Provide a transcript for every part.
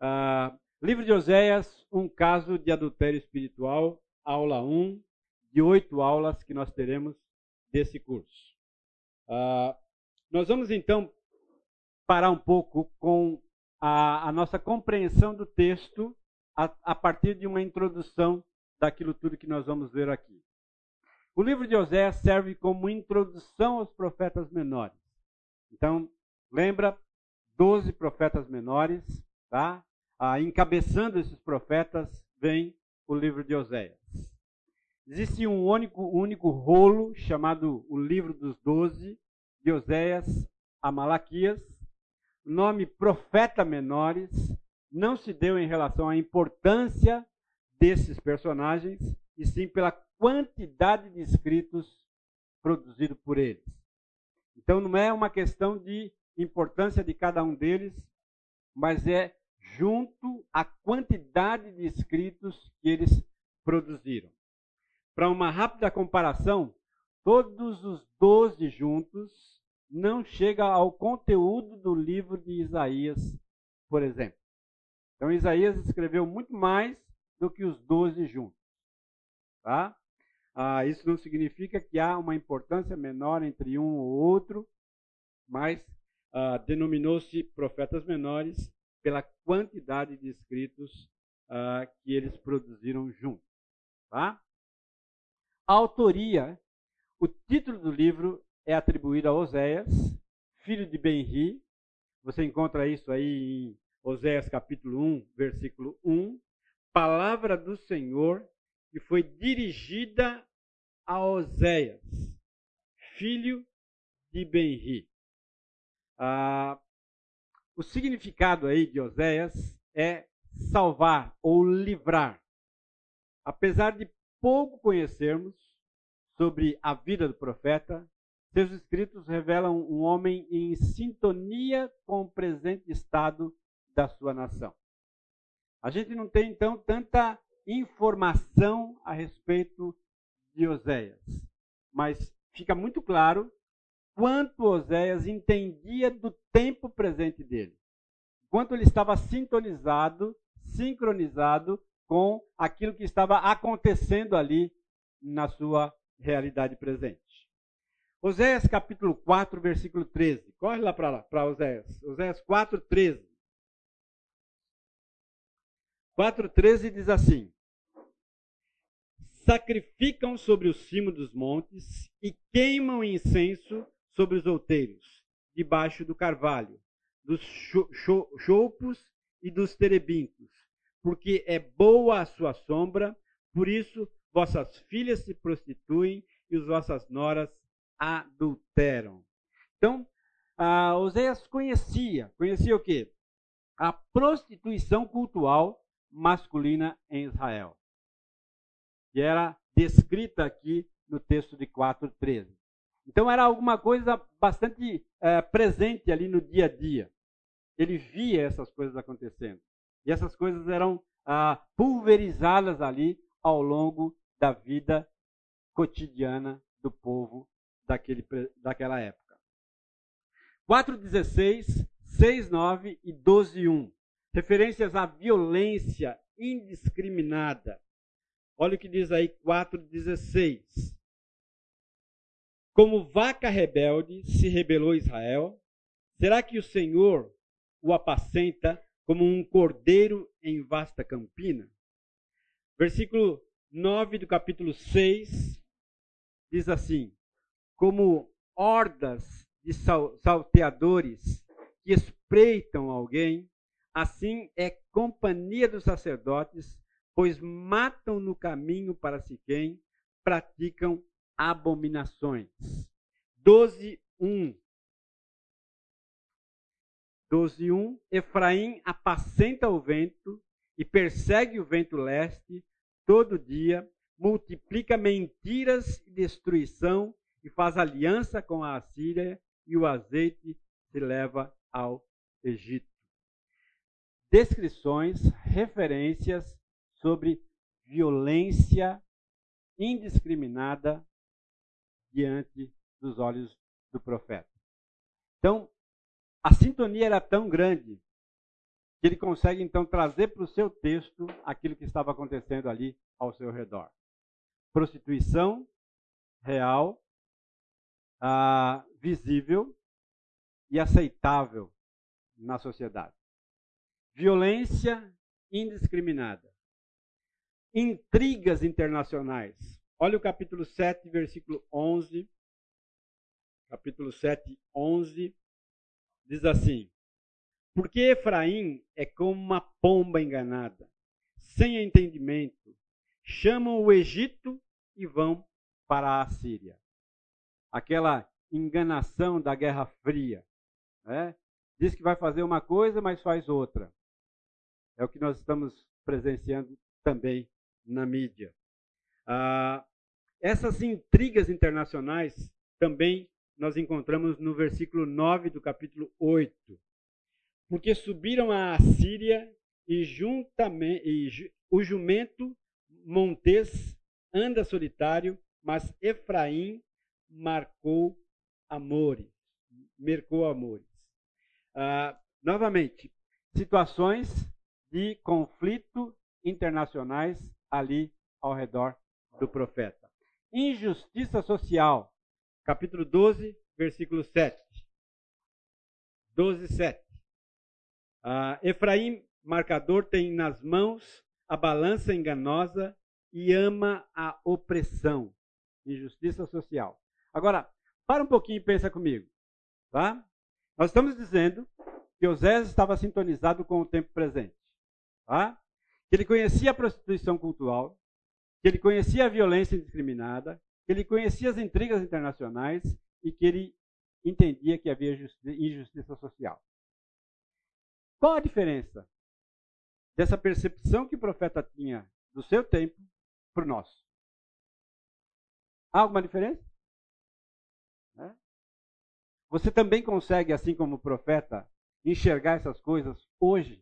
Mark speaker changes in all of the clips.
Speaker 1: Uh, livro de Oséias, um caso de adultério espiritual, aula 1, de oito aulas que nós teremos desse curso. Uh, nós vamos então parar um pouco com a, a nossa compreensão do texto a, a partir de uma introdução daquilo tudo que nós vamos ver aqui. O livro de Oséias serve como introdução aos profetas menores. Então, lembra, doze profetas menores, tá? Ah, encabeçando esses profetas vem o livro de Oséias. Existe um único, único rolo chamado o livro dos doze, de Oséias a Malaquias. O nome profeta menores não se deu em relação à importância desses personagens, e sim pela quantidade de escritos produzidos por eles. Então não é uma questão de importância de cada um deles, mas é junto à quantidade de escritos que eles produziram. Para uma rápida comparação, todos os doze juntos não chega ao conteúdo do livro de Isaías, por exemplo. Então Isaías escreveu muito mais do que os doze juntos. Tá? Ah, isso não significa que há uma importância menor entre um ou outro, mas ah, denominou-se profetas menores pela quantidade de escritos ah, que eles produziram juntos. Tá? A autoria, o título do livro é atribuído a Oséias, filho de Benri. Você encontra isso aí em Oséias capítulo 1, versículo 1. Palavra do Senhor que foi dirigida a Oséias, filho de Benri. Ah, o significado aí de Oséias é salvar ou livrar. Apesar de pouco conhecermos sobre a vida do profeta, seus escritos revelam um homem em sintonia com o presente estado da sua nação. A gente não tem então tanta informação a respeito de Oséias, mas fica muito claro quanto Oséias entendia do tempo presente dele, quanto ele estava sintonizado, sincronizado com aquilo que estava acontecendo ali na sua realidade presente. Oséias capítulo 4, versículo 13. Corre lá para Oséias. Oséias 4, 13. 4,13 diz assim: Sacrificam sobre o cimo dos montes e queimam incenso sobre os outeiros, debaixo do carvalho, dos choupos e dos terebintos, porque é boa a sua sombra, por isso vossas filhas se prostituem e as vossas noras adulteram. Então, Oséias conhecia, conhecia o quê? A prostituição cultural masculina em Israel, que era descrita aqui no texto de 4:13. Então era alguma coisa bastante é, presente ali no dia a dia. Ele via essas coisas acontecendo. E essas coisas eram ah, pulverizadas ali ao longo da vida cotidiana do povo daquele, daquela época. 4,16, 6,9 e 12,1. Referências à violência indiscriminada. Olha o que diz aí 4,16. Como vaca rebelde se rebelou Israel, será que o Senhor o apacenta como um cordeiro em vasta campina? Versículo 9 do capítulo 6 diz assim: Como hordas de salteadores que espreitam alguém, assim é companhia dos sacerdotes, pois matam no caminho para Siquém, praticam abominações. 12, 1. 12, 1. Efraim apacenta o vento e persegue o vento leste todo dia, multiplica mentiras e destruição e faz aliança com a Assíria e o azeite se leva ao Egito. Descrições, referências sobre violência indiscriminada diante dos olhos do profeta. Então, a sintonia era tão grande que ele consegue então trazer para o seu texto aquilo que estava acontecendo ali ao seu redor. Prostituição real, ah, visível e aceitável na sociedade. Violência indiscriminada. Intrigas internacionais. Olha o capítulo 7, versículo 11. Capítulo 7, 11. Diz assim: Porque Efraim é como uma pomba enganada, sem entendimento. Chamam o Egito e vão para a Síria. Aquela enganação da Guerra Fria. Né? Diz que vai fazer uma coisa, mas faz outra. É o que nós estamos presenciando também na mídia. Ah, essas intrigas internacionais também nós encontramos no versículo 9 do capítulo 8. Porque subiram à Síria e, juntamente, e o jumento Montes anda solitário, mas Efraim marcou amores. Mercou amores. Ah, novamente, situações de conflito internacionais ali ao redor do profeta. Injustiça social, capítulo 12, versículo 7. 12, 7. Uh, Efraim, marcador, tem nas mãos a balança enganosa e ama a opressão. Injustiça social. Agora, para um pouquinho e pensa comigo. Tá? Nós estamos dizendo que Osés estava sintonizado com o tempo presente. Tá? Que ele conhecia a prostituição cultural, que ele conhecia a violência indiscriminada, que ele conhecia as intrigas internacionais e que ele entendia que havia injustiça social. Qual a diferença dessa percepção que o profeta tinha do seu tempo para o nosso? Há alguma diferença? Você também consegue, assim como o profeta, enxergar essas coisas hoje?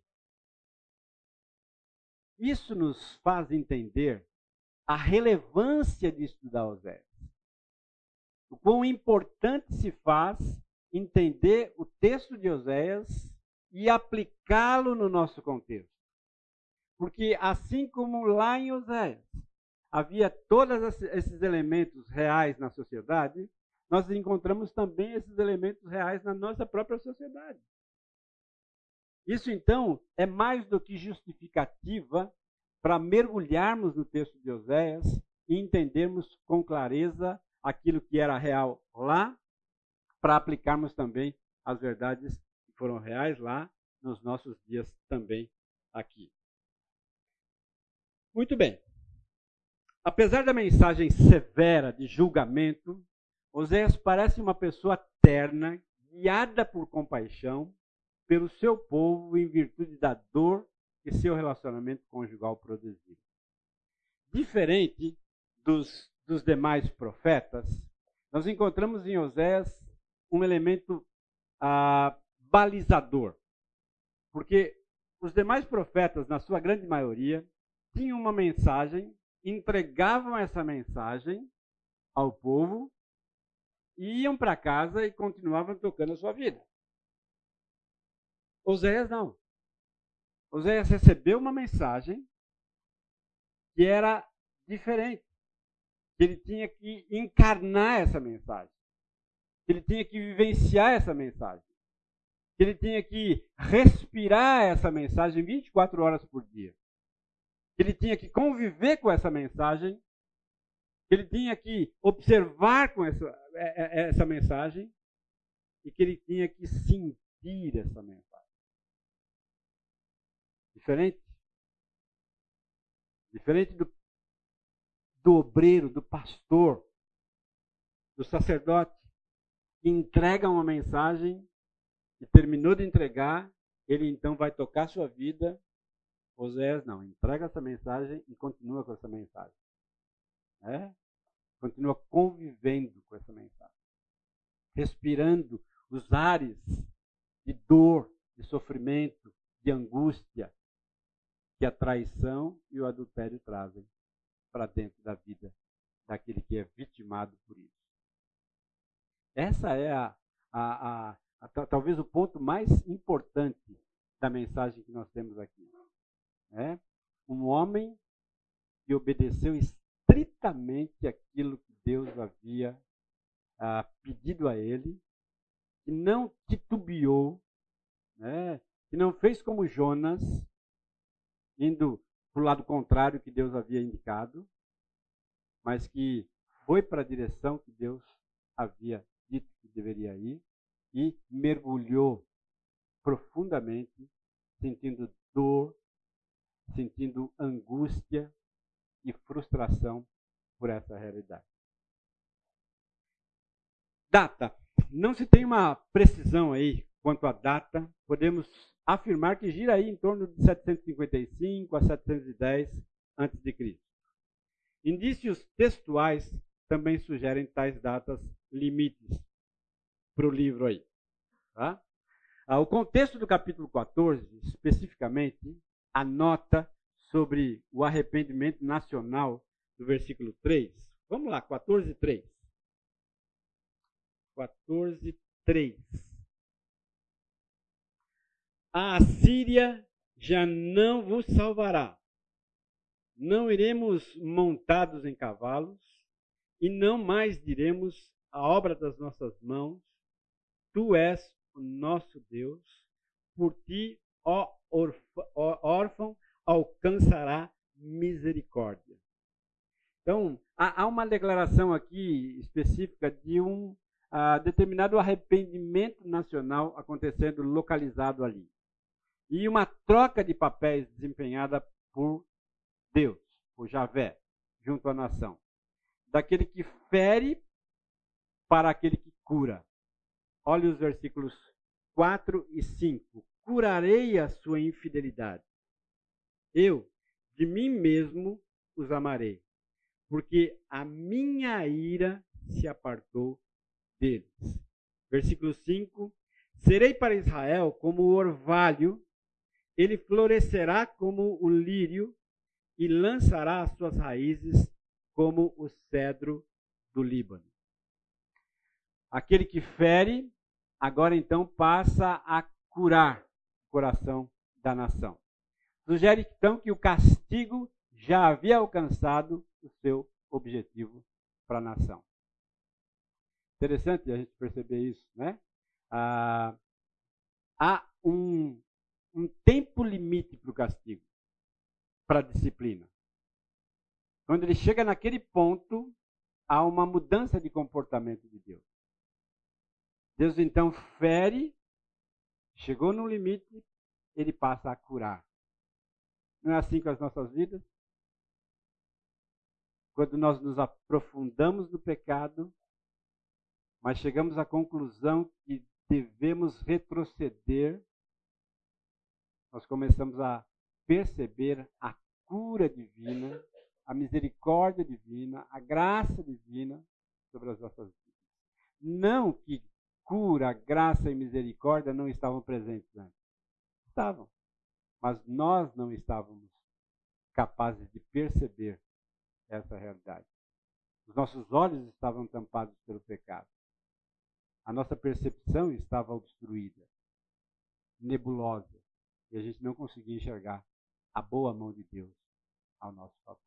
Speaker 1: Isso nos faz entender a relevância de estudar Oséias. O quão importante se faz entender o texto de Oséias e aplicá-lo no nosso contexto. Porque assim como lá em Oséias havia todos esses elementos reais na sociedade, nós encontramos também esses elementos reais na nossa própria sociedade. Isso então é mais do que justificativa para mergulharmos no texto de Oséias e entendermos com clareza aquilo que era real lá, para aplicarmos também as verdades que foram reais lá nos nossos dias também aqui. Muito bem. Apesar da mensagem severa de julgamento, Oséias parece uma pessoa terna, guiada por compaixão pelo seu povo em virtude da dor que seu relacionamento conjugal produziu. Diferente dos, dos demais profetas, nós encontramos em Oséias um elemento ah, balizador. Porque os demais profetas, na sua grande maioria, tinham uma mensagem, entregavam essa mensagem ao povo, iam para casa e continuavam tocando a sua vida. Oséias não. Oséias recebeu uma mensagem que era diferente. Que ele tinha que encarnar essa mensagem. Que ele tinha que vivenciar essa mensagem. Que ele tinha que respirar essa mensagem 24 horas por dia. Que ele tinha que conviver com essa mensagem. Que ele tinha que observar com essa, é, é, essa mensagem. E que ele tinha que sentir essa mensagem. Diferente? Diferente do, do obreiro, do pastor, do sacerdote, que entrega uma mensagem e terminou de entregar, ele então vai tocar sua vida. Oséias não, entrega essa mensagem e continua com essa mensagem. É? Continua convivendo com essa mensagem. Respirando os ares de dor, de sofrimento, de angústia, que a traição e o adultério trazem para dentro da vida daquele que é vitimado por isso. Essa é a, a, a, a talvez o ponto mais importante da mensagem que nós temos aqui. É um homem que obedeceu estritamente aquilo que Deus havia ah, pedido a ele, que não titubeou, né, que não fez como Jonas, indo para o lado contrário que Deus havia indicado, mas que foi para a direção que Deus havia dito que deveria ir e mergulhou profundamente, sentindo dor, sentindo angústia e frustração por essa realidade. Data. Não se tem uma precisão aí quanto à data. Podemos afirmar que gira aí em torno de 755 a 710 a.C. Indícios textuais também sugerem tais datas limites para o livro aí. Tá? Ah, o contexto do capítulo 14, especificamente, anota sobre o arrependimento nacional do versículo 3. Vamos lá, 14, 3. 14, 3. A Síria já não vos salvará. Não iremos montados em cavalos, e não mais diremos a obra das nossas mãos, tu és o nosso Deus, por ti, ó órfão, alcançará misericórdia. Então, há uma declaração aqui específica de um uh, determinado arrependimento nacional acontecendo localizado ali. E uma troca de papéis desempenhada por Deus, por Javé, junto à nação. Daquele que fere para aquele que cura. Olhe os versículos 4 e 5. Curarei a sua infidelidade. Eu, de mim mesmo, os amarei, porque a minha ira se apartou deles. Versículo 5: Serei para Israel como o orvalho, ele florescerá como o lírio e lançará as suas raízes como o cedro do Líbano. Aquele que fere, agora então passa a curar o coração da nação. Sugere então que o castigo já havia alcançado o seu objetivo para a nação. Interessante a gente perceber isso, né? Ah, há um, um tempo limite para o castigo, para a disciplina. Quando ele chega naquele ponto, há uma mudança de comportamento de Deus. Deus então fere, chegou no limite, ele passa a curar. Não é assim com as nossas vidas? Quando nós nos aprofundamos no pecado, mas chegamos à conclusão que devemos retroceder, nós começamos a perceber a cura divina, a misericórdia divina, a graça divina sobre as nossas vidas. Não que cura, graça e misericórdia não estavam presentes antes. Estavam. Mas nós não estávamos capazes de perceber essa realidade. Os nossos olhos estavam tampados pelo pecado. A nossa percepção estava obstruída, nebulosa, e a gente não conseguia enxergar a boa mão de Deus ao nosso favor.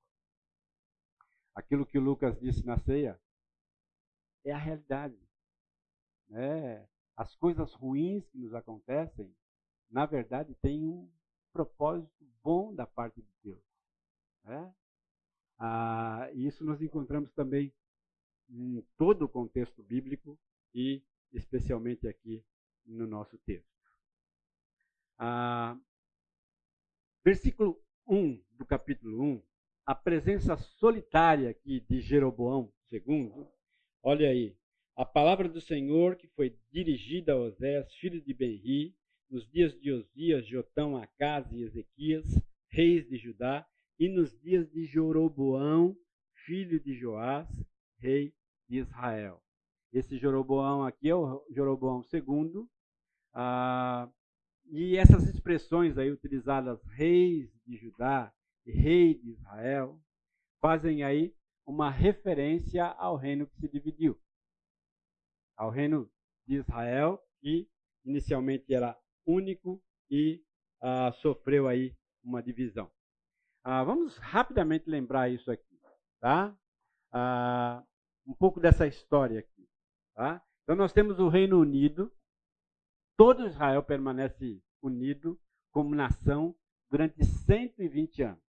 Speaker 1: Aquilo que Lucas disse na ceia é a realidade. Né? As coisas ruins que nos acontecem, na verdade, têm um propósito bom da parte de Deus. Né? Ah, isso nós encontramos também em todo o contexto bíblico e especialmente aqui no nosso texto. Ah, versículo 1 do capítulo 1, a presença solitária aqui de Jeroboão II, olha aí, a palavra do Senhor que foi dirigida a Osés, filho de Benri, nos dias de Osias, Jotão, Acas e Ezequias, reis de Judá, e nos dias de Jeroboão, filho de Joás, rei de Israel. Esse Jeroboão aqui é o Jeroboão II. Ah, e essas expressões aí utilizadas, reis de Judá e rei de Israel, fazem aí uma referência ao reino que se dividiu. Ao reino de Israel, que inicialmente era único e ah, sofreu aí uma divisão. Ah, vamos rapidamente lembrar isso aqui, tá? Ah, um pouco dessa história aqui, tá? Então nós temos o Reino Unido, todo Israel permanece unido como nação durante 120 anos.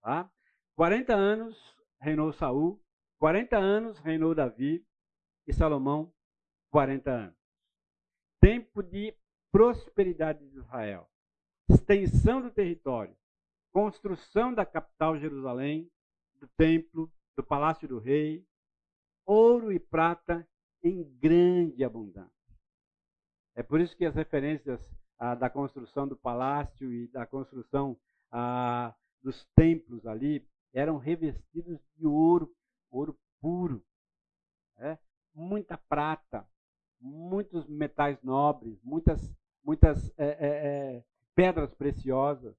Speaker 1: Tá? 40 anos reinou Saul, 40 anos reinou Davi e Salomão 40 anos. Tempo de prosperidade de Israel, extensão do território, construção da capital Jerusalém, do templo, do palácio do rei, ouro e prata em grande abundância. É por isso que as referências ah, da construção do palácio e da construção ah, dos templos ali eram revestidos de ouro, ouro puro, né? muita prata, muitos metais nobres, muitas, muitas é, é, é, pedras preciosas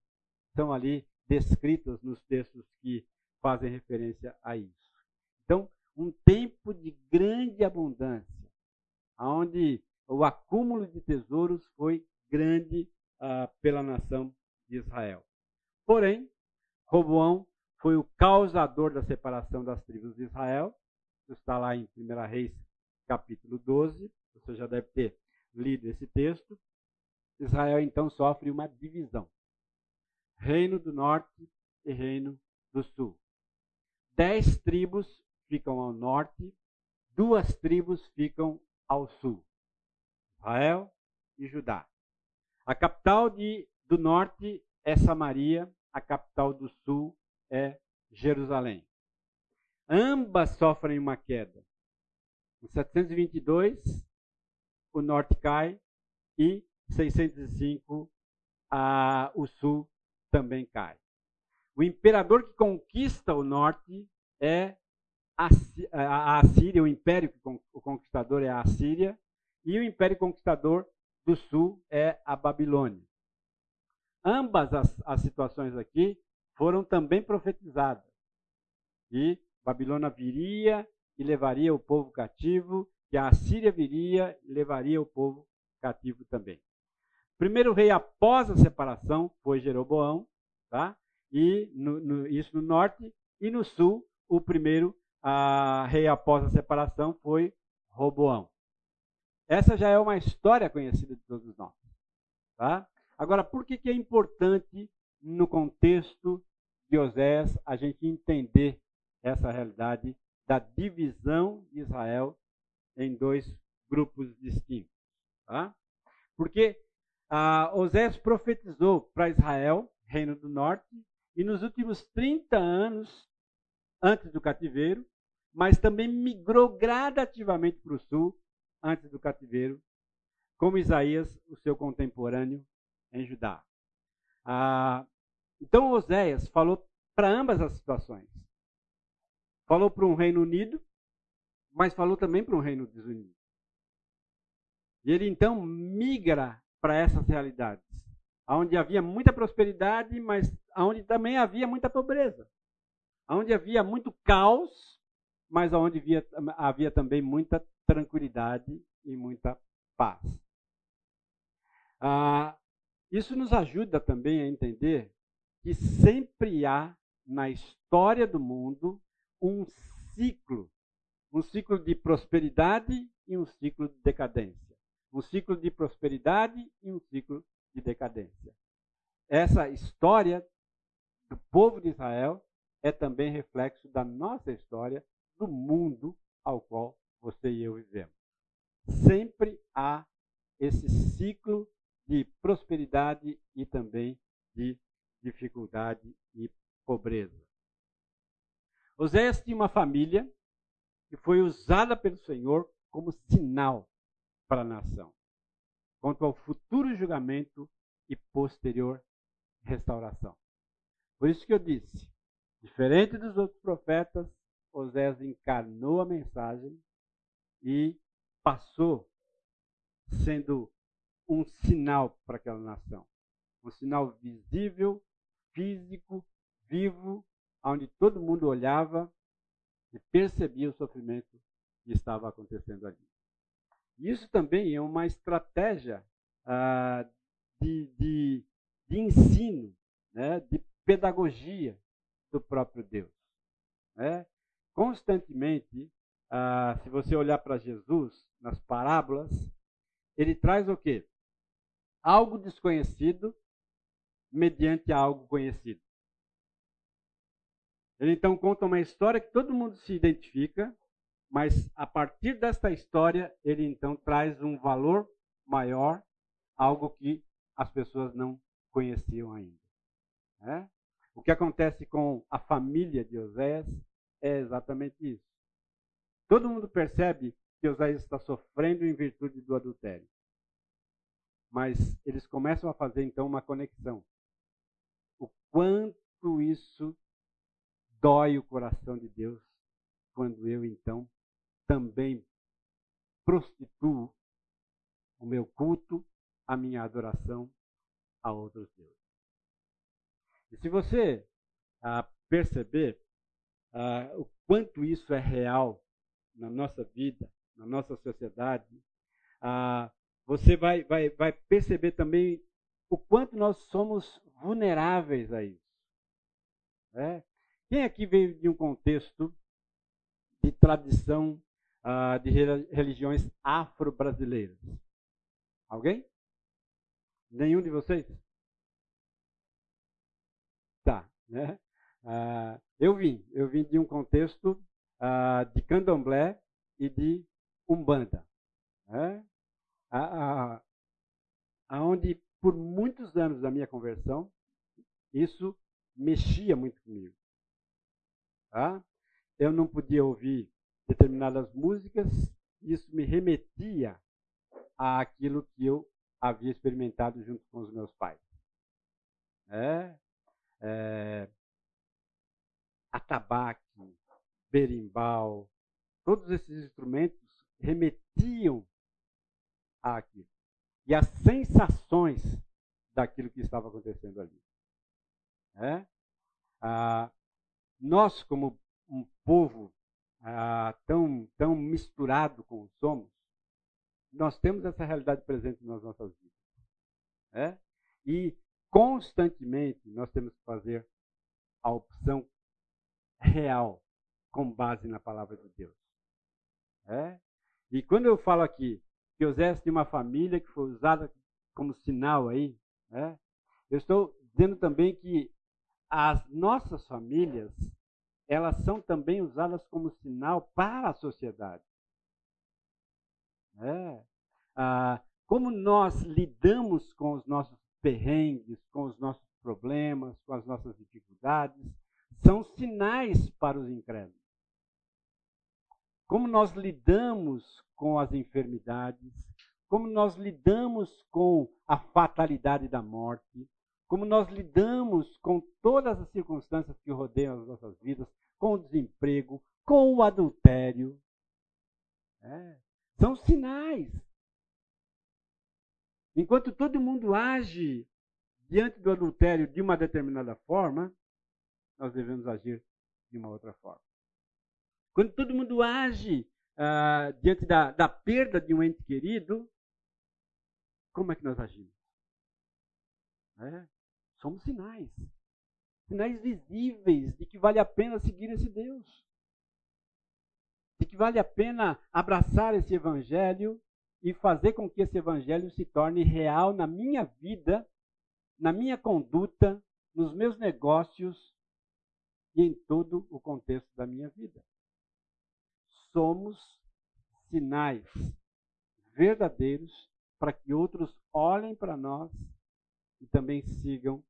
Speaker 1: são ali descritas nos textos que fazem referência a isso. Então, um tempo de grande abundância, onde o acúmulo de tesouros foi grande uh, pela nação de Israel. Porém, Roboão foi o causador da separação das tribos de Israel. Isso está lá em 1 Reis, capítulo 12. Você já deve ter lido esse texto. Israel então sofre uma divisão: Reino do Norte e Reino do Sul. Dez tribos ficam ao norte, duas tribos ficam ao sul: Israel e Judá. A capital de, do norte é Samaria, a capital do sul é Jerusalém. Ambas sofrem uma queda. Em 722, o norte cai e 605, a, o sul também cai. O imperador que conquista o norte é a Assíria, o império que o conquistador é a Assíria, e o império conquistador do sul é a Babilônia. Ambas as, as situações aqui foram também profetizadas. E Babilônia viria e levaria o povo cativo, e a Assíria viria e levaria o povo cativo também. Primeiro rei após a separação foi Jeroboão, tá? e no, no, isso no norte, e no sul, o primeiro a, rei após a separação foi Roboão. Essa já é uma história conhecida de todos nós. Tá? Agora, por que, que é importante, no contexto de Oséias, a gente entender essa realidade da divisão de Israel em dois grupos distintos? Tá? Porque ah, Oséias profetizou para Israel, reino do norte, e nos últimos 30 anos antes do cativeiro, mas também migrou gradativamente para o sul antes do cativeiro, como Isaías, o seu contemporâneo em Judá. Ah, então Oséias falou para ambas as situações. Falou para um reino unido, mas falou também para um reino desunido. E ele então migra para essas realidades, onde havia muita prosperidade, mas onde também havia muita pobreza onde havia muito caos, mas onde havia, havia também muita tranquilidade e muita paz. Ah, isso nos ajuda também a entender que sempre há na história do mundo um ciclo, um ciclo de prosperidade e um ciclo de decadência. Um ciclo de prosperidade e um ciclo de decadência. Essa história do povo de Israel é também reflexo da nossa história, do mundo ao qual você e eu vivemos. Sempre há esse ciclo de prosperidade e também de dificuldade e pobreza. Oséias tinha uma família que foi usada pelo Senhor como sinal para a nação, quanto ao futuro julgamento e posterior restauração. Por isso que eu disse, Diferente dos outros profetas, Oséias encarnou a mensagem e passou sendo um sinal para aquela nação. Um sinal visível, físico, vivo, onde todo mundo olhava e percebia o sofrimento que estava acontecendo ali. Isso também é uma estratégia ah, de, de de ensino, né, de pedagogia do próprio Deus. Né? Constantemente, ah, se você olhar para Jesus nas parábolas, ele traz o quê? Algo desconhecido mediante algo conhecido. Ele então conta uma história que todo mundo se identifica, mas a partir desta história, ele então traz um valor maior, algo que as pessoas não conheciam ainda. Né? O que acontece com a família de Oséias é exatamente isso. Todo mundo percebe que Oséias está sofrendo em virtude do adultério. Mas eles começam a fazer então uma conexão. O quanto isso dói o coração de Deus quando eu então também prostituo o meu culto, a minha adoração a outros deuses. E se você ah, perceber ah, o quanto isso é real na nossa vida, na nossa sociedade, ah, você vai, vai, vai perceber também o quanto nós somos vulneráveis a isso. É? Quem aqui veio de um contexto de tradição uh, de religiões afro-brasileiras? Alguém? Nenhum de vocês? Tá, né? Uh, eu vim, eu vim de um contexto uh, de candomblé e de umbanda, né? aonde por muitos anos da minha conversão isso mexia muito comigo. Tá? Eu não podia ouvir determinadas músicas, isso me remetia àquilo que eu havia experimentado junto com os meus pais. É, é, atabaque, berimbau, todos esses instrumentos remetiam àquilo. E as sensações daquilo que estava acontecendo ali. É? Ah, nós, como um povo ah, tão, tão misturado como somos, nós temos essa realidade presente nas nossas vidas. É? E constantemente nós temos que fazer a opção real com base na palavra de Deus. É? E quando eu falo aqui que Osés tinha uma família que foi usada como sinal aí, é? eu estou dizendo também que as nossas famílias, elas são também usadas como sinal para a sociedade. É. Ah, como nós lidamos com os nossos perrengues, com os nossos problemas, com as nossas dificuldades, são sinais para os incrédulos. Como nós lidamos com as enfermidades, como nós lidamos com a fatalidade da morte, como nós lidamos com todas as circunstâncias que rodeiam as nossas vidas, com o desemprego, com o adultério. É, são sinais. Enquanto todo mundo age diante do adultério de uma determinada forma, nós devemos agir de uma outra forma. Quando todo mundo age ah, diante da, da perda de um ente querido, como é que nós agimos? É, Somos sinais. Sinais visíveis de que vale a pena seguir esse Deus. De que vale a pena abraçar esse Evangelho e fazer com que esse Evangelho se torne real na minha vida, na minha conduta, nos meus negócios e em todo o contexto da minha vida. Somos sinais verdadeiros para que outros olhem para nós e também sigam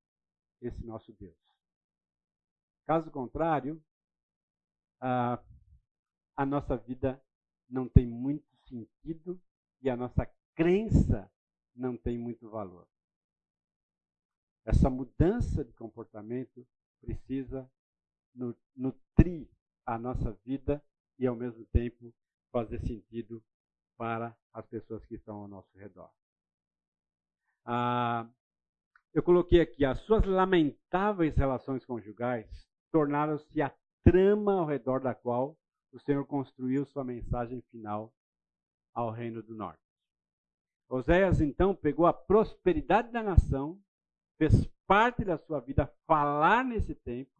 Speaker 1: esse nosso Deus. Caso contrário, a, a nossa vida não tem muito sentido e a nossa crença não tem muito valor. Essa mudança de comportamento precisa nutrir a nossa vida e, ao mesmo tempo, fazer sentido para as pessoas que estão ao nosso redor. Ah, eu coloquei aqui, as suas lamentáveis relações conjugais tornaram-se a trama ao redor da qual o Senhor construiu sua mensagem final ao Reino do Norte. Oséias então pegou a prosperidade da nação, fez parte da sua vida falar nesse tempo,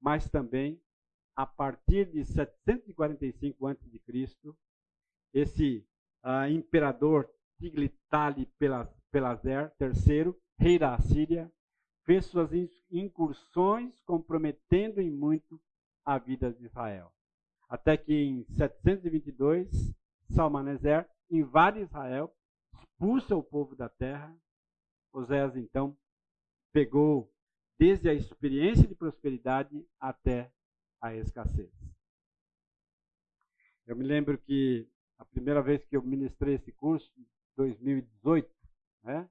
Speaker 1: mas também a partir de 745 a.C., esse uh, imperador Tiglath-Pileser III, rei da Assíria, fez suas incursões comprometendo em muito a vida de Israel. Até que em 722, Salmaneser invade Israel, expulsa o povo da terra. Oséias então pegou desde a experiência de prosperidade até a escassez. Eu me lembro que a primeira vez que eu ministrei esse curso, 2018, né?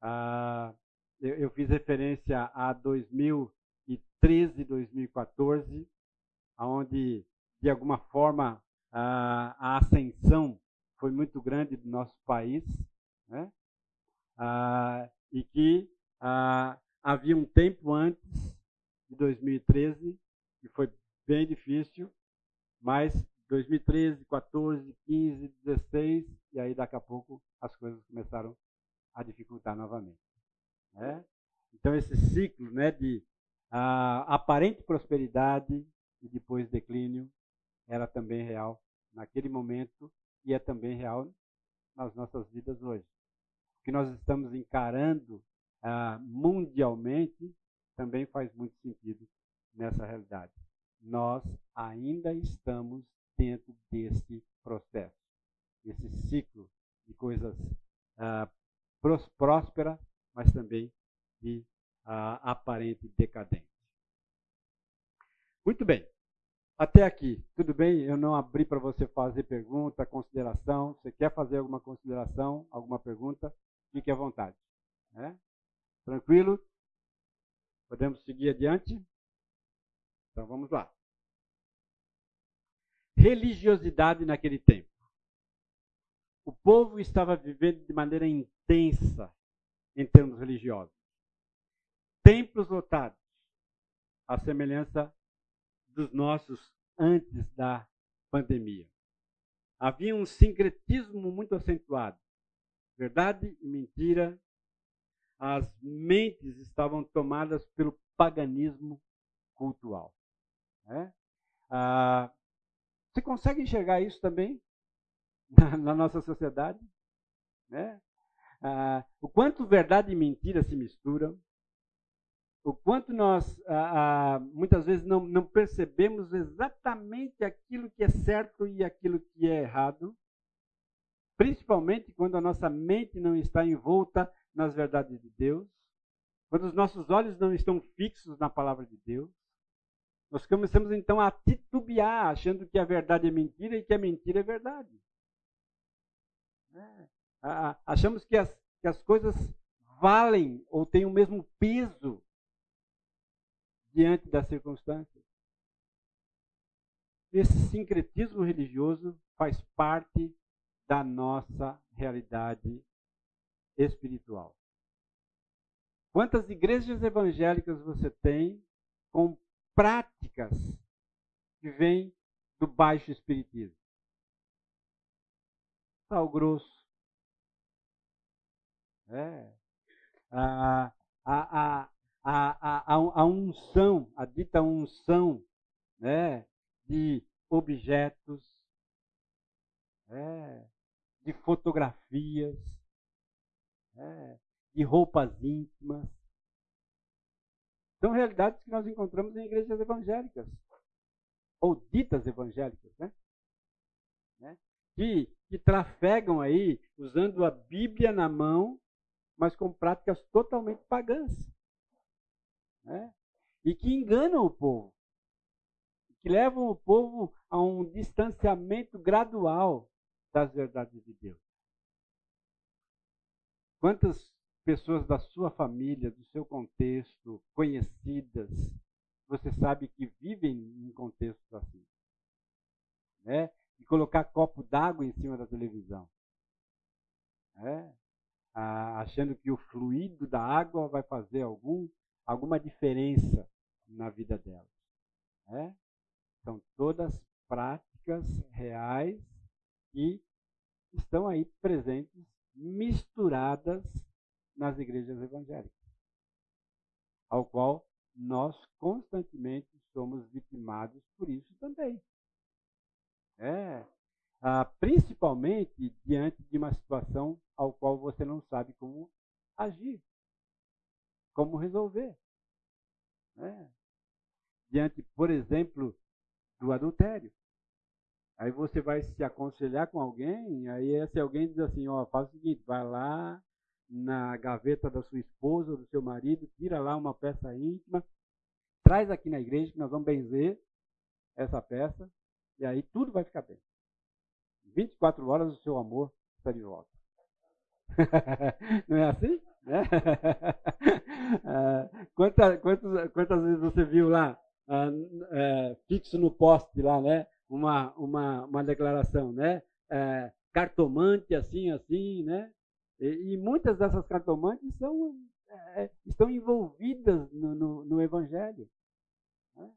Speaker 1: Ah, eu, eu, fiz referência a 2013, 2014, onde, de alguma forma, ah, a ascensão foi muito grande do nosso país, né? Ah, e que ah, havia um tempo antes de 2013 que foi bem difícil, mas 2013, 14, 15, 16, e aí daqui a pouco as coisas começaram a dificultar novamente. Né? Então esse ciclo né, de aparente prosperidade e depois declínio era também real naquele momento e é também real nas nossas vidas hoje. O que nós estamos encarando ah, mundialmente também faz muito sentido nessa realidade. Nós ainda estamos dentro desse processo, esse ciclo de coisas ah, prósperas, mas também de ah, aparente decadência. Muito bem. Até aqui, tudo bem? Eu não abri para você fazer pergunta, consideração. Você quer fazer alguma consideração, alguma pergunta? Fique à vontade. Né? Tranquilo? Podemos seguir adiante? Então vamos lá religiosidade naquele tempo. O povo estava vivendo de maneira intensa em termos religiosos. Templos lotados, à semelhança dos nossos antes da pandemia. Havia um sincretismo muito acentuado. Verdade e mentira. As mentes estavam tomadas pelo paganismo cultural. Né? Ah, você consegue enxergar isso também na, na nossa sociedade? Né? Ah, o quanto verdade e mentira se misturam, o quanto nós ah, ah, muitas vezes não, não percebemos exatamente aquilo que é certo e aquilo que é errado, principalmente quando a nossa mente não está envolta nas verdades de Deus, quando os nossos olhos não estão fixos na palavra de Deus. Nós começamos então a titubear, achando que a verdade é mentira e que a mentira é verdade. É. Achamos que as, que as coisas valem ou têm o mesmo peso diante das circunstâncias. Esse sincretismo religioso faz parte da nossa realidade espiritual. Quantas igrejas evangélicas você tem com práticas que vêm do baixo espiritismo. Sal grosso. É. A, a, a, a, unção, a dita unção né, de objetos, é, de fotografias, é, de roupas íntimas, são realidades que nós encontramos em igrejas evangélicas, ou ditas evangélicas, né? né? Que, que trafegam aí usando a Bíblia na mão, mas com práticas totalmente pagãs. Né? E que enganam o povo. Que levam o povo a um distanciamento gradual das verdades de Deus. Quantas pessoas da sua família, do seu contexto, conhecidas, você sabe que vivem em contextos assim. Né? E colocar copo d'água em cima da televisão. Né? Ah, achando que o fluido da água vai fazer algum, alguma diferença na vida delas. Né? São todas práticas reais que estão aí presentes, misturadas nas igrejas evangélicas. ao qual nós constantemente somos vitimados por isso também. É, ah, principalmente diante de uma situação ao qual você não sabe como agir, como resolver. É. Diante, por exemplo, do adultério. Aí você vai se aconselhar com alguém, aí esse alguém diz assim, ó, faz o seguinte, vai lá na gaveta da sua esposa ou do seu marido, tira lá uma peça íntima, traz aqui na igreja que nós vamos benzer essa peça, e aí tudo vai ficar bem. 24 horas o seu amor está de volta. Não é assim? Né? É, quantas, quantas, quantas vezes você viu lá, ah, é, fixo no poste lá, né? Uma, uma, uma declaração, né? É, cartomante assim, assim, né? E, e muitas dessas cartomantes são, é, estão envolvidas no, no, no Evangelho. Né?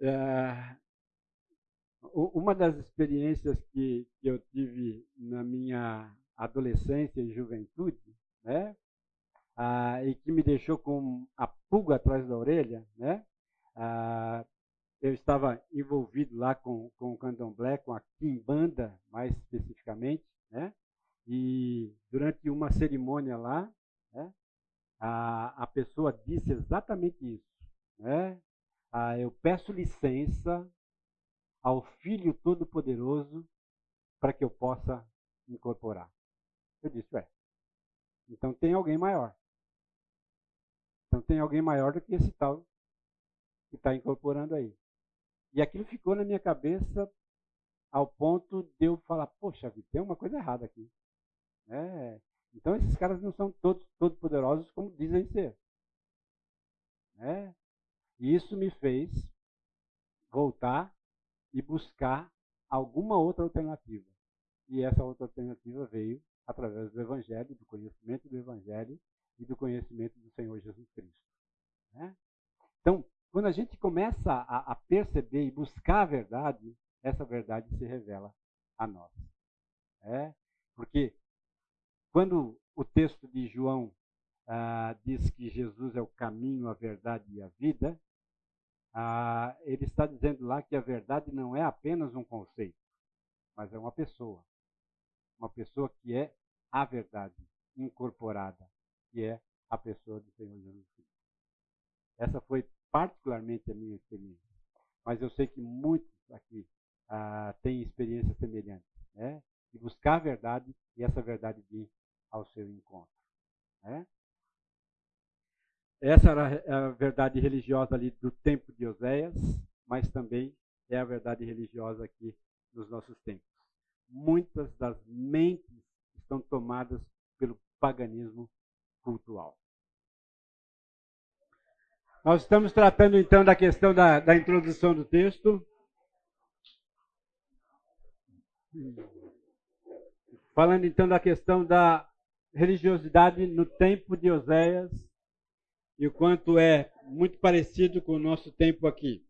Speaker 1: É, uma das experiências que, que eu tive na minha adolescência e juventude, né? Ah, e que me deixou com a pulga atrás da orelha, né? Ah, eu estava envolvido lá com, com o candomblé, com a quimbanda, mais especificamente, né? E durante uma cerimônia lá, né? a, a pessoa disse exatamente isso, né? Ah, eu peço licença ao Filho Todo-Poderoso para que eu possa incorporar. Eu disse, ué, então tem alguém maior. Então tem alguém maior do que esse tal que está incorporando aí. E aquilo ficou na minha cabeça ao ponto de eu falar, poxa vida, tem uma coisa errada aqui. É, então esses caras não são todos todo poderosos como dizem ser. É, e isso me fez voltar e buscar alguma outra alternativa. E essa outra alternativa veio através do Evangelho, do conhecimento do Evangelho e do conhecimento do Senhor Jesus Cristo. Né? Então, quando a gente começa a, a, perceber e buscar a verdade, essa verdade se revela a nós. É? Porque quando o texto de João ah, diz que Jesus é o caminho, a verdade e a vida, ah, ele está dizendo lá que a verdade não é apenas um conceito, mas é uma pessoa. Uma pessoa que é a verdade incorporada, que é a pessoa do Senhor Jesus Cristo. Essa foi particularmente a minha experiência. Mas eu sei que muitos aqui ah, têm experiências semelhantes. Né? De buscar a verdade e essa verdade vir ao seu encontro. Né? Essa era a verdade religiosa ali do tempo de Oséias, mas também é a verdade religiosa aqui nos nossos tempos. Muitas das mentes estão tomadas pelo paganismo cultural. Nós estamos tratando então da questão da, da introdução do texto. Falando então da questão da religiosidade no tempo de Oséias e o quanto é muito parecido com o nosso tempo aqui.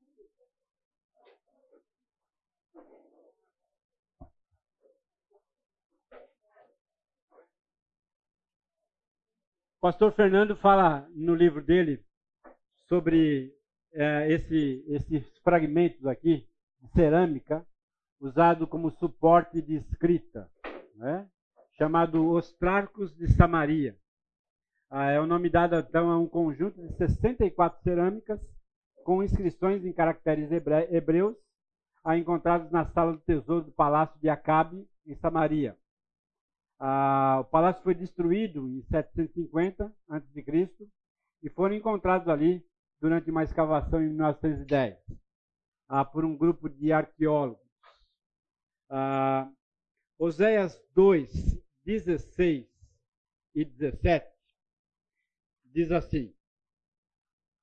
Speaker 1: Pastor Fernando fala no livro dele sobre é, esse, esses fragmentos aqui de cerâmica usado como suporte de escrita, né? Chamado Os Trarcos de Samaria. Ah, é o nome dado então a um conjunto de 64 cerâmicas com inscrições em caracteres hebreus ah, encontrados na sala do tesouro do palácio de Acabe, em Samaria. Ah, o palácio foi destruído em 750 a.C. e foram encontrados ali durante uma escavação em 1910 ah, por um grupo de arqueólogos. Ah, Oséias 2, 16 e 17 diz assim.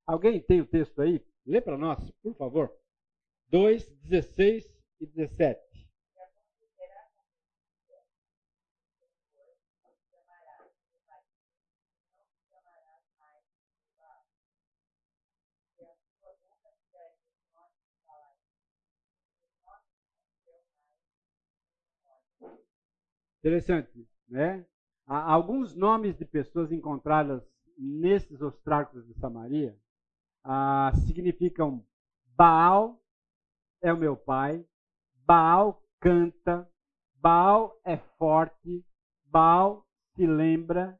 Speaker 1: Alguém tem o texto aí? Lê para nós, por favor. 2, 16 e 17. Interessante, né? Há alguns nomes de pessoas encontradas nesses ostráculos de Samaria ah, significam Baal é o meu pai, Baal canta, Baal é forte, Baal se lembra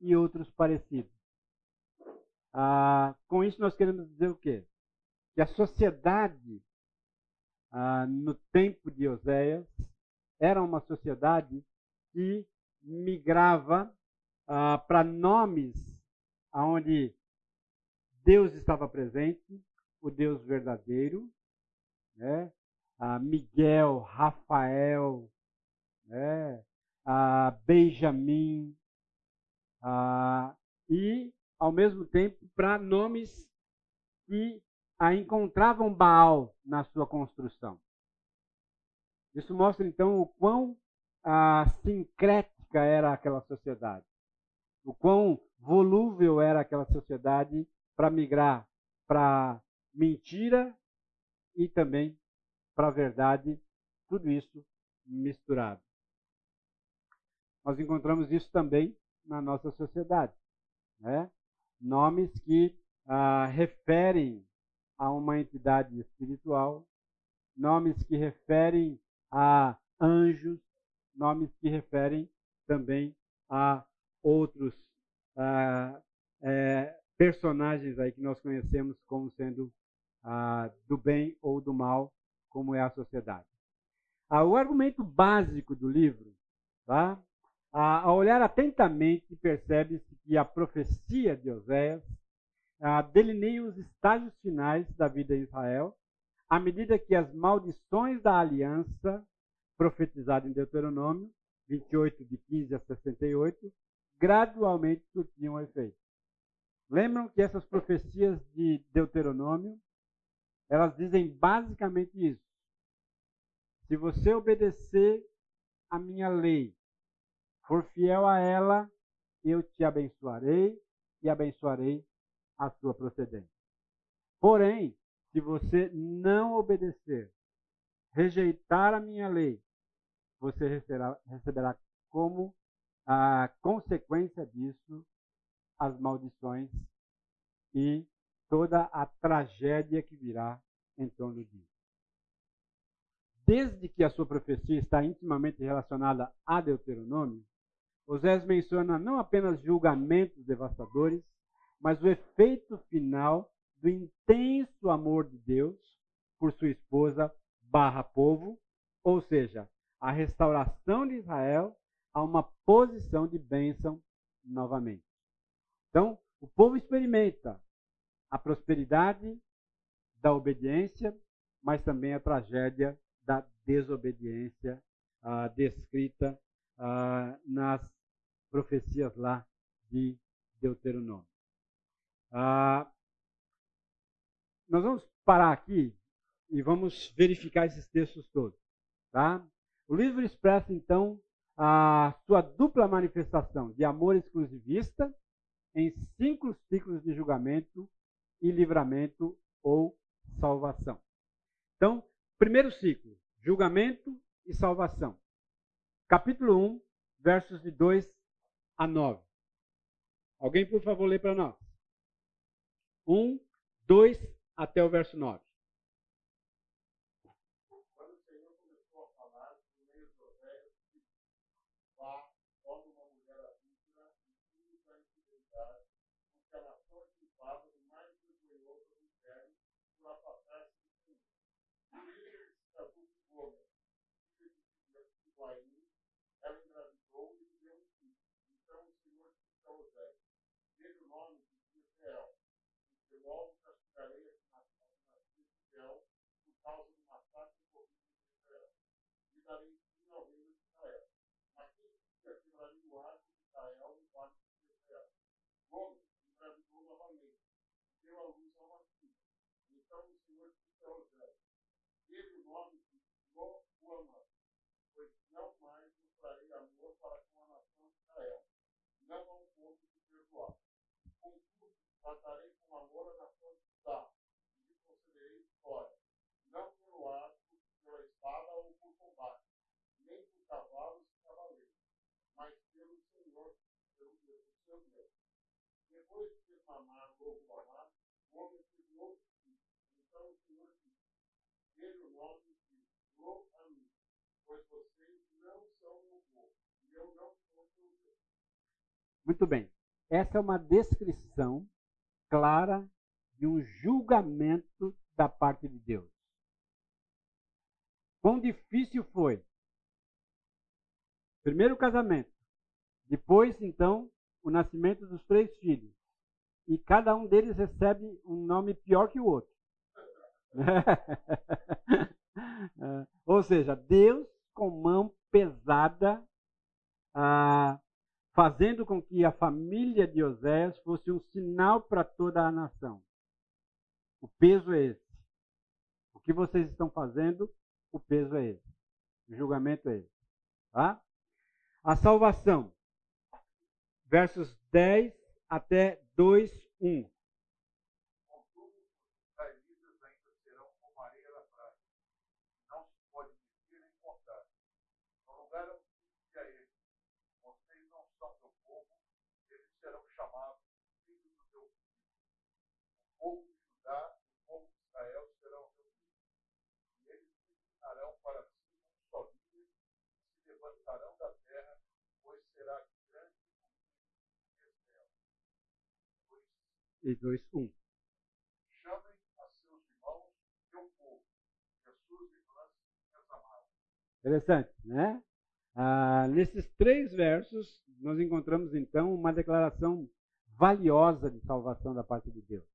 Speaker 1: e outros parecidos. Ah, com isso nós queremos dizer o quê? Que a sociedade ah, no tempo de Oséias era uma sociedade que migrava ah, para nomes onde Deus estava presente, o Deus verdadeiro, né? Ah, Miguel, Rafael, né? ah, Benjamin, ah, e, ao mesmo tempo, para nomes que a encontravam Baal na sua construção. Isso mostra, então, o quão ah, sincrética era aquela sociedade, o quão volúvel era aquela sociedade para migrar para mentira e também para a verdade, tudo isso misturado. Nós encontramos isso também na nossa sociedade. Né? Nomes que ah, referem a uma entidade espiritual, nomes que referem a anjos, nomes que referem também a outros é, personagens aí que nós conhecemos como sendo do bem ou do mal, como é a sociedade. Ah, o argumento básico do livro, tá? Ah, a olhar atentamente, percebe-se que a profecia de Oséias ah, delineia os estágios finais da vida de Israel, à medida que as maldições da aliança, profetizada em Deuteronômio 28, de 15 a 68, gradualmente surtiam efeito. Lembram que essas profecias de Deuteronômio, elas dizem basicamente isso. Se você obedecer a minha lei, for fiel a ela, eu te abençoarei e abençoarei a sua procedência. Porém, se você não obedecer, rejeitar a minha lei, você receberá, receberá como a consequência disso as maldições e toda a tragédia que virá em torno disso. Desde que a sua profecia está intimamente relacionada a Deuteronômio, Osés menciona não apenas julgamentos devastadores, mas o efeito final do intenso amor de Deus por sua esposa barra povo, ou seja, a restauração de Israel a uma posição de bênção novamente. Então, o povo experimenta a prosperidade da obediência, mas também a tragédia da desobediência ah, descrita ah, nas profecias lá de Deuteronômio. Ah, nós vamos parar aqui e vamos verificar esses textos todos. Tá? O livro expressa, então, a sua dupla manifestação de amor exclusivista em cinco ciclos de julgamento e livramento ou salvação. Então, primeiro ciclo, julgamento e salvação. Capítulo 1, versos de 2 a 9. Alguém, por favor, lê para nós. 1, 2 até o verso 9.
Speaker 2: ela engravidou e deu um filho. Então o Senhor disse a José: Dê o nome de Israel, porque logo castigarei a nação de Israel por causa do massacre Israel. E darei fim ao reino de Israel. Dia quebrarei o arco de Israel no vale de Israel. Gomes engravidou novamente, deu à luz. Então o Senhor disse a José: Dê o nome de Joamã pois não mais mostrarei amor para com a nação de Israel, não ao povo de perdoar. Tratarei com amor a nação de Judá, e lhe concederei vitória, não pelo arco, pela espada ou por combate, nem por cavalos e cavaleiros, mas pelo Senhor, pelo Deus, seu Deus. Depois de ter mamado o ovo mamado, o homem teve outro filho. Então o Senhor disse: Dê o nome de Lo a mim, pois vocês não são meu povo, e eu não sou seu Deus.
Speaker 1: Muito bem. Essa é uma descrição clara de um julgamento da parte de Deus. Quão difícil foi? Primeiro o casamento, depois, então, o nascimento dos três filhos. E cada um deles recebe um nome pior que o outro. Ou seja, Deus com mão pesada, ah, fazendo com que a família de Oséias fosse um sinal para toda a nação. O peso é esse. O que vocês estão fazendo, o peso é esse. O julgamento é esse. Tá? A salvação. Versos 10 até 2, 1.
Speaker 2: Contudo, os israelitas ainda serão como a areia da praia. Não se pode medir nem contar. No lugar onde disse a eles, vocês não são meu povo, eles serão chamados filhos do meu filho. O povo de Judá e o povo de Israel serão reunidos. E eles se inclinarão para si um só líder, e se levantarão da terra, pois será grande o filho de Israel. Pois
Speaker 1: E 2, 1.
Speaker 2: Chamem a seus irmãos meu povo, e as suas irmãs minhas amadas.
Speaker 1: Interessante, né? Ah, nesses três versos, nós encontramos então uma declaração valiosa de salvação da parte de Deus.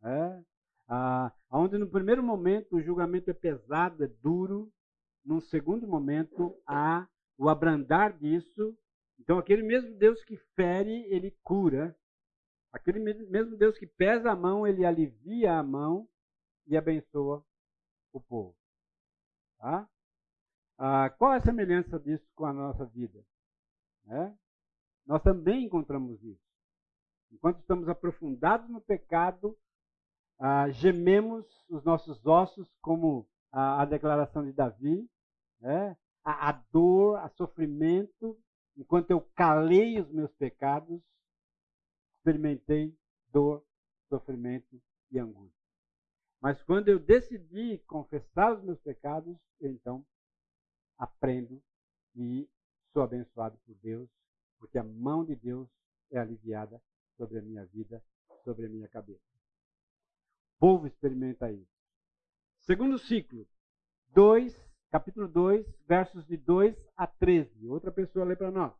Speaker 1: Né? Ah, onde no primeiro momento o julgamento é pesado, é duro, num segundo momento há o abrandar disso. Então, aquele mesmo Deus que fere, ele cura. Aquele me- mesmo Deus que pesa a mão, ele alivia a mão e abençoa o povo. Tá? Ah, qual é a semelhança disso com a nossa vida? né? Nós também encontramos isso. Enquanto estamos aprofundados no pecado, ah, gememos os nossos ossos, como a, a declaração de Davi, né? a, a dor, a sofrimento, enquanto eu calei os meus pecados, experimentei dor, sofrimento e angústia. Mas quando eu decidi confessar os meus pecados, eu então aprendo e sou abençoado por Deus, porque a mão de Deus é aliviada sobre a minha vida, sobre a minha cabeça. Povo experimenta isso. Segundo ciclo, 2, capítulo 2, versos de 2 a 13. Outra pessoa lê para nós.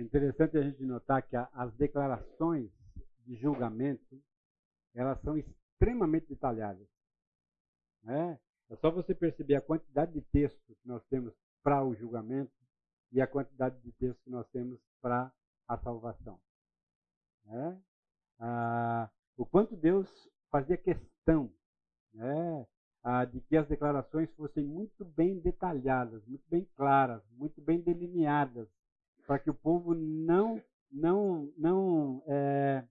Speaker 1: É interessante a gente notar que as declarações de julgamento elas são extremamente detalhadas. Né? É só você perceber a quantidade de texto que nós temos para o julgamento e a quantidade de texto que nós temos para a salvação. Né? Ah, o quanto Deus fazia questão né, ah, de que as declarações fossem muito bem detalhadas, muito bem claras, muito bem delineadas, para que o povo não não não é,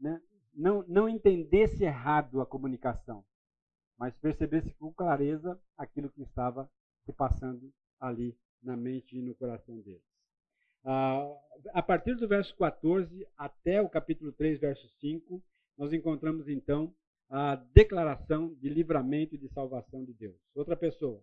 Speaker 1: né, não não entendesse errado a comunicação, mas percebesse com clareza aquilo que estava se passando ali na mente e no coração deles. Ah, a partir do verso 14 até o capítulo 3, verso 5, nós encontramos então a declaração de livramento e de salvação de Deus. Outra pessoa.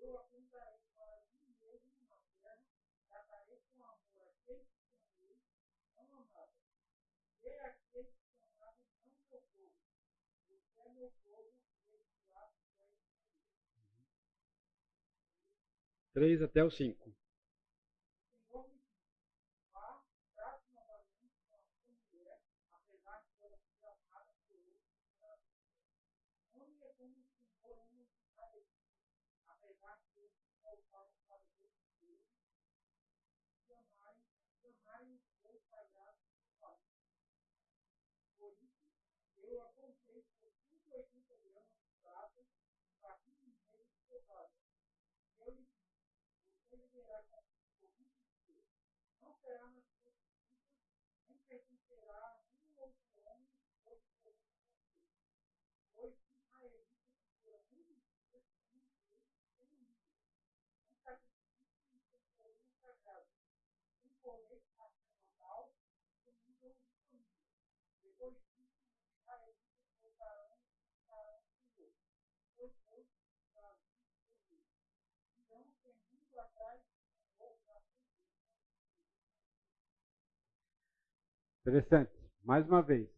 Speaker 3: Eu apontarei para mim mesmo na terra, tratarei com amor aqueles que chamei, não amado. E aqueles que chamaram não meu povo. Você é meu povo, esse lado é
Speaker 1: 3 até o 5.
Speaker 3: eu apontei por 180 gramas de prata e barrinho e meio de cevada. Eu lhe disse, você viverá com o de Deus. Não será nas suas visitas, nem pertencerá a um outro homem ou diferente de você. Pois israelitas viveram muitos dias sem Deus sem língua. Um sacrifício e testemunho sagrado. Um colete sacerdotal e um nível de família. Depois
Speaker 1: Interessante. Mais uma vez.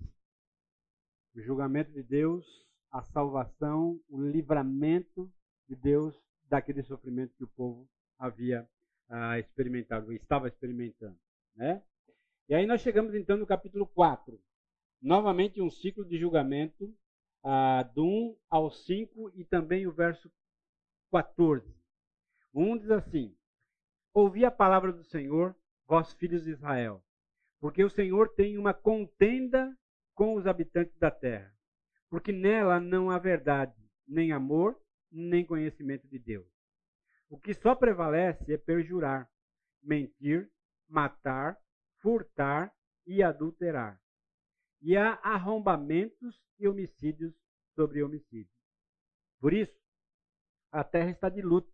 Speaker 1: O julgamento de Deus, a salvação, o livramento de Deus daquele sofrimento que o povo havia ah, experimentado, estava experimentando. Né? E aí nós chegamos então no capítulo 4. Novamente um ciclo de julgamento, ah, do 1 ao 5 e também o verso 14. Um diz assim: Ouvi a palavra do Senhor, vós filhos de Israel, porque o Senhor tem uma contenda com os habitantes da terra, porque nela não há verdade, nem amor, nem conhecimento de Deus. O que só prevalece é perjurar, mentir, matar, furtar e adulterar. E há arrombamentos e homicídios sobre homicídios. Por isso, a terra está de luto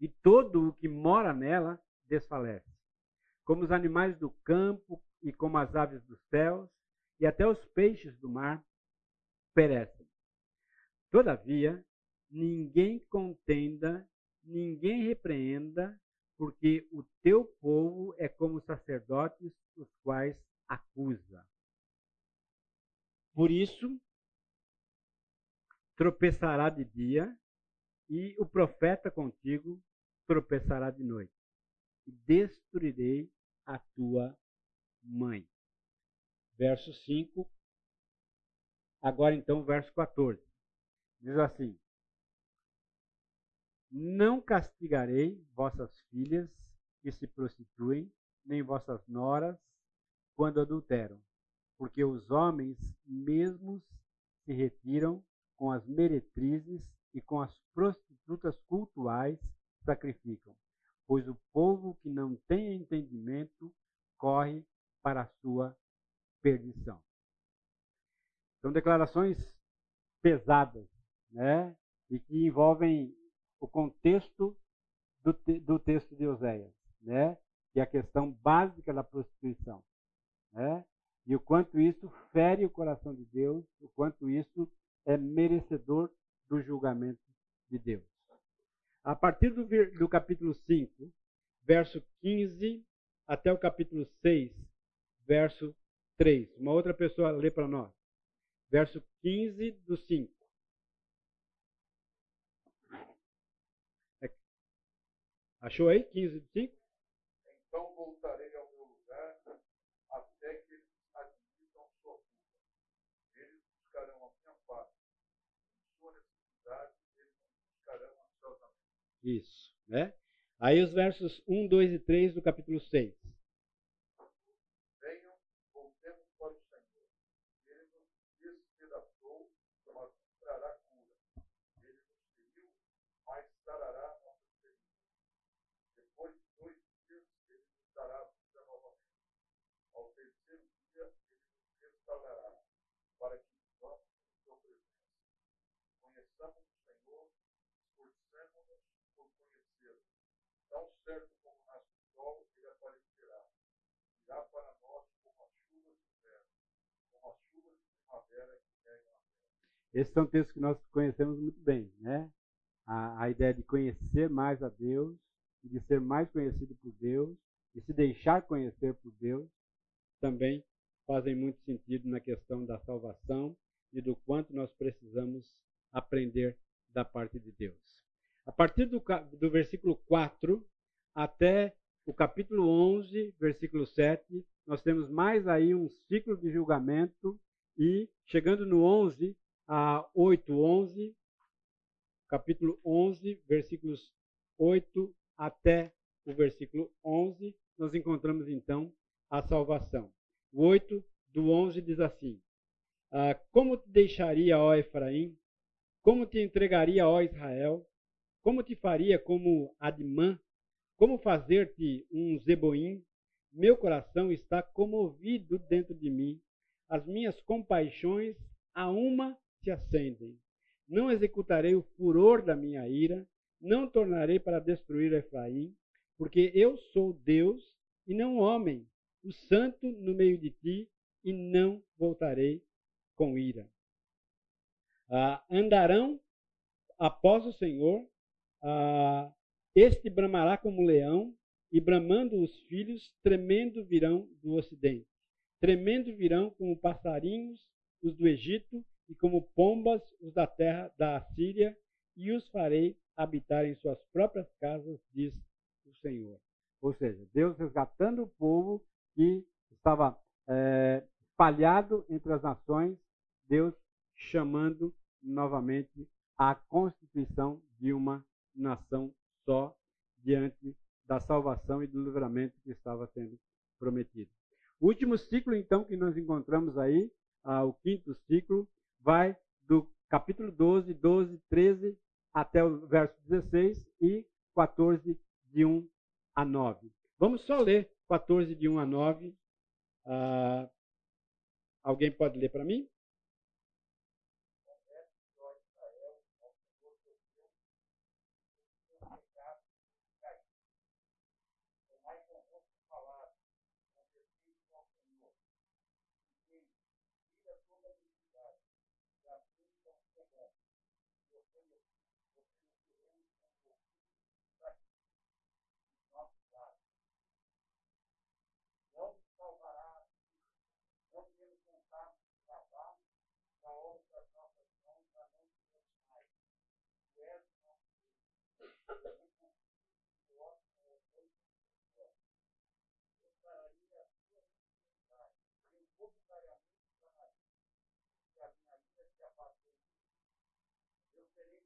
Speaker 1: e todo o que mora nela desfalece. Como os animais do campo e como as aves dos céus, e até os peixes do mar perecem. Todavia, ninguém contenda, ninguém repreenda, porque o teu povo é como sacerdotes, os quais acusa. Por isso, tropeçará de dia, e o profeta contigo tropeçará de noite. E destruirei a tua mãe. Verso 5. Agora então, verso 14. Diz assim: Não castigarei vossas filhas que se prostituem, nem vossas noras quando adulteram, porque os homens mesmos se retiram com as meretrizes e com as prostitutas cultuais sacrificam, pois o povo que não tem entendimento corre para a sua perdição. São declarações pesadas, né? E que envolvem o contexto do, do texto de Oséias, né? Que é a questão básica da prostituição, né? E o quanto isso fere o coração de Deus, o quanto isso é merecedor do julgamento de Deus. A partir do, do capítulo 5, verso 15, até o capítulo 6, verso 3. Uma outra pessoa lê para nós. Verso 15 do 5. É. Achou aí? 15 do 5?
Speaker 2: Então voltarei ao meu lugar até que eles admitam sua culpa. Eles buscarão a minha face. Em sua necessidade, eles buscarão ansiosamente.
Speaker 1: Isso, né? Aí os versos 1, 2 e 3 do capítulo 6.
Speaker 2: Venham, voltemos para o Senhor. Ele nos despedaçou, mas nos trará cura. Ele nos feriu, mas sarará nossas feridas. Depois de dois dias, ele nos dará vida novamente. Ao terceiro dia, ele nos restaurará, para que vivamos em sua presença. Conheçamos o Senhor, esforcemos-nos por conhecê-lo. Tão certo como nasce o sol, ele aparecerá. Virá para nós como as chuvas de inverno, como as chuvas de primavera que regam a terra.
Speaker 1: Esses são textos que nós conhecemos muito bem, né? A, a ideia de conhecer mais a Deus, de ser mais conhecido por Deus, e se deixar conhecer por Deus, também fazem muito sentido na questão da salvação e do quanto nós precisamos aprender da parte de Deus. A partir do, do versículo 4 até o capítulo 11, versículo 7, nós temos mais aí um ciclo de julgamento e chegando no 11 a 8, 11, capítulo 11, versículos 8 até o versículo 11, nós encontramos então a salvação. O 8 do 11 diz assim: ah, Como te deixaria, ó Efraim? Como te entregaria, ó Israel? Como te faria como Admã? Como fazer-te um Zeboim? Meu coração está comovido dentro de mim. As minhas compaixões a uma se acendem. Não executarei o furor da minha ira, não tornarei para destruir Efraim, porque eu sou Deus e não homem, o santo no meio de ti, e não voltarei com ira. Ah, andarão após o Senhor, ah, este bramará como leão, e bramando os filhos, tremendo virão do ocidente. Tremendo virão como passarinhos os do Egito, e como pombas os da terra da Assíria, e os farei habitar em suas próprias casas, diz o Senhor. Ou seja, Deus resgatando o povo que estava é, espalhado entre as nações, Deus chamando novamente a constituição de uma nação só diante da salvação e do livramento que estava sendo prometido. O último ciclo, então, que nós encontramos aí, ah, o quinto ciclo, vai do capítulo 12, 12, 13 até o verso 16 e 14, de 1 a 9. Vamos só ler 14, de 1 a 9. Ah, alguém pode ler para mim?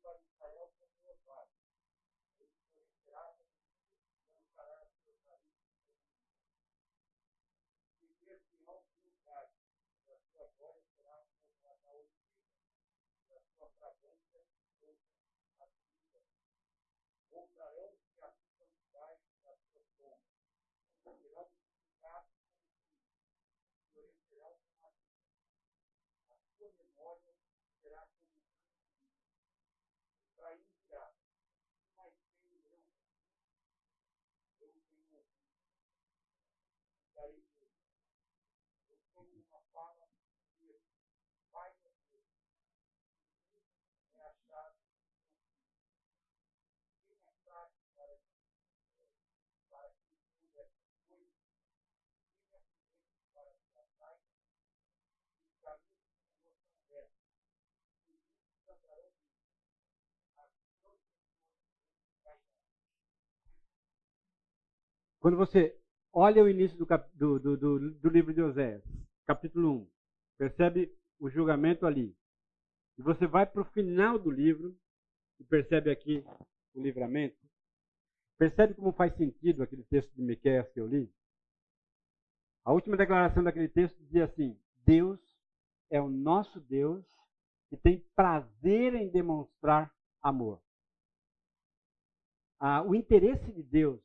Speaker 2: everybody's title.
Speaker 1: Quando você olha o início do, cap- do- do- do- livro de Oséias, capítulo 1, percebe o julgamento ali. E você vai para o final do livro e percebe aqui o livramento. Percebe como faz sentido aquele texto de Miqueias que eu li? A última declaração daquele texto dizia assim: Deus é o nosso Deus que tem prazer em demonstrar amor. Ah, o interesse de Deus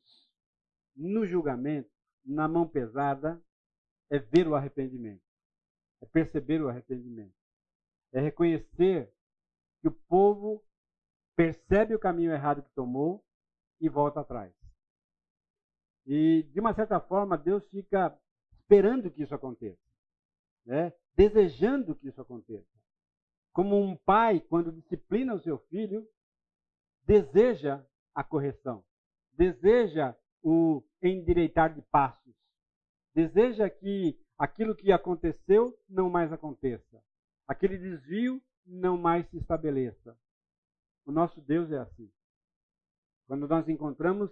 Speaker 1: no julgamento, na mão pesada, é ver o arrependimento, é perceber o arrependimento, é reconhecer que o povo percebe o caminho errado que tomou e volta atrás. E, de uma certa forma, Deus fica esperando que isso aconteça, né? desejando que isso aconteça. Como um pai, quando disciplina o seu filho, deseja a correção, deseja o endireitar de passos, deseja que aquilo que aconteceu não mais aconteça, aquele desvio não mais se estabeleça. O nosso Deus é assim. Quando nós encontramos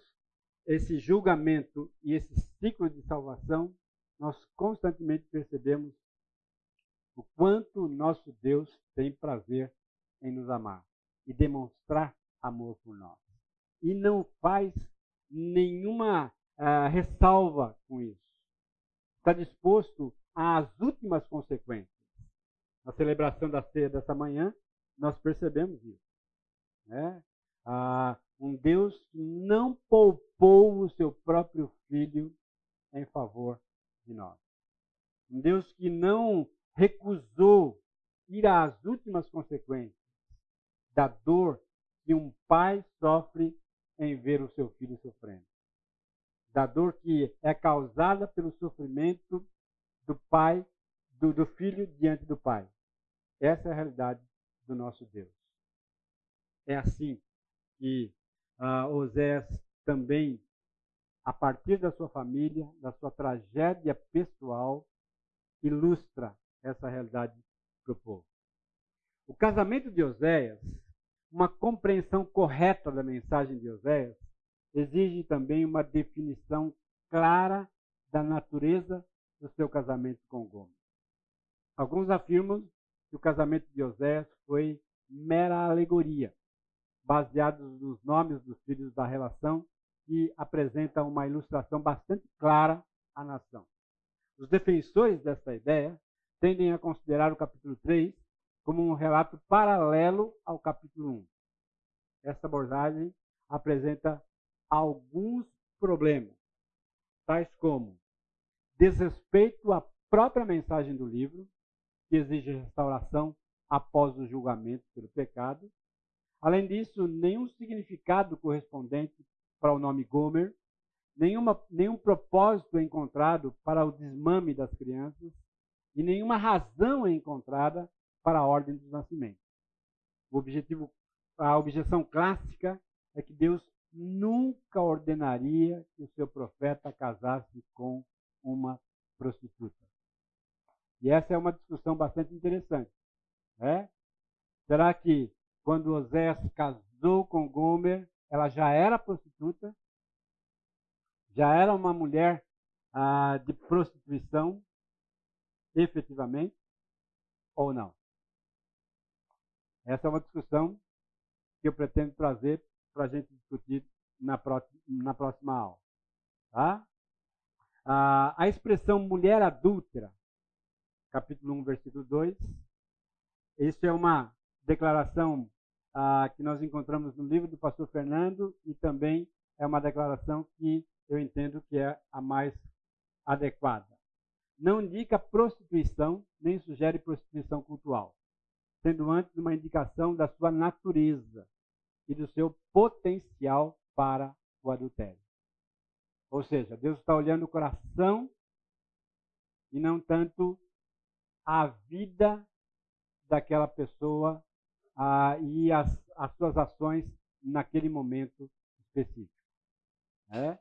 Speaker 1: esse julgamento e esse ciclo de salvação, nós constantemente percebemos o quanto nosso Deus tem prazer em nos amar e demonstrar amor por nós. E não faz nenhuma ah, ressalva com isso. Está disposto às últimas consequências. Na celebração da ceia dessa manhã, nós percebemos isso. Né? Ah, um Deus que não poupou o seu próprio filho em favor de nós. Um Deus que não recusou ir às últimas consequências da dor que um pai sofre em ver o seu filho sofrendo. Da dor que é causada pelo sofrimento do pai, do, do filho diante do pai. Essa é a realidade do nosso Deus. É assim que uh, Oséias também, a partir da sua família, da sua tragédia pessoal, ilustra essa realidade para o povo. O casamento de Oséias, uma compreensão correta da mensagem de Oséias, exige também uma definição clara da natureza do seu casamento com Gomes. Alguns afirmam que o casamento de Oséias foi mera alegoria, baseados nos nomes dos filhos da relação, que apresenta uma ilustração bastante clara à nação. Os defensores dessa ideia tendem a considerar o capítulo 3 como um relato paralelo ao capítulo 1. Essa abordagem apresenta alguns problemas, tais como desrespeito à própria mensagem do livro, que exige restauração após o julgamento pelo pecado. Além disso, nenhum significado correspondente para o nome Gomer, nenhuma, nenhum propósito encontrado para o desmame das crianças e nenhuma razão é encontrada para a ordem dos nascimentos. O objetivo, a objeção clássica é que Deus nunca ordenaria que o seu profeta casasse com uma prostituta. E essa é uma discussão bastante interessante. Né? Será que quando Osés casou com Gomer, ela já era prostituta? Já era uma mulher ah, de prostituição, efetivamente? Ou não? Essa é uma discussão que eu pretendo trazer para a gente discutir na próxima, na próxima aula. Tá? Ah, a expressão mulher adúltera, capítulo 1, versículo 2, isso é uma declaração ah, que nós encontramos no livro do pastor Fernando e também é uma declaração que eu entendo que é a mais adequada. Não indica prostituição, nem sugere prostituição cultural, sendo antes uma indicação da sua natureza e do seu potencial para o adultério. Ou seja, Deus está olhando o coração e não tanto a vida daquela pessoa ah, e as, as suas ações naquele momento específico. É?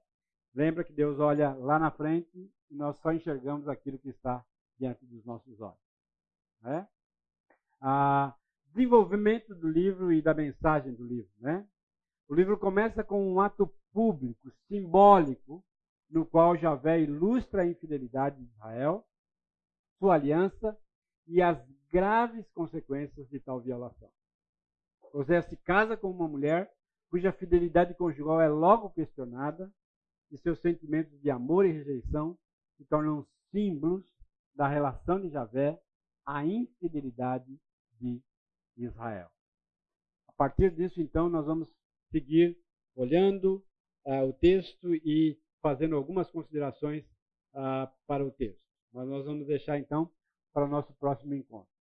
Speaker 1: Lembra que Deus olha lá na frente e nós só enxergamos aquilo que está diante dos nossos olhos. É? Ah, desenvolvimento do livro e da mensagem do livro. Né? O livro começa com um ato público, simbólico, no qual Javé ilustra a infidelidade de Israel, sua aliança e as graves consequências de tal violação. José se casa com uma mulher cuja fidelidade conjugal é logo questionada e seus sentimentos de amor e rejeição se tornam símbolos da relação de Javé à infidelidade de Israel. A partir disso, então, nós vamos seguir olhando uh, o texto e fazendo algumas considerações uh, para o texto. Mas nós vamos deixar, então, para o nosso próximo encontro.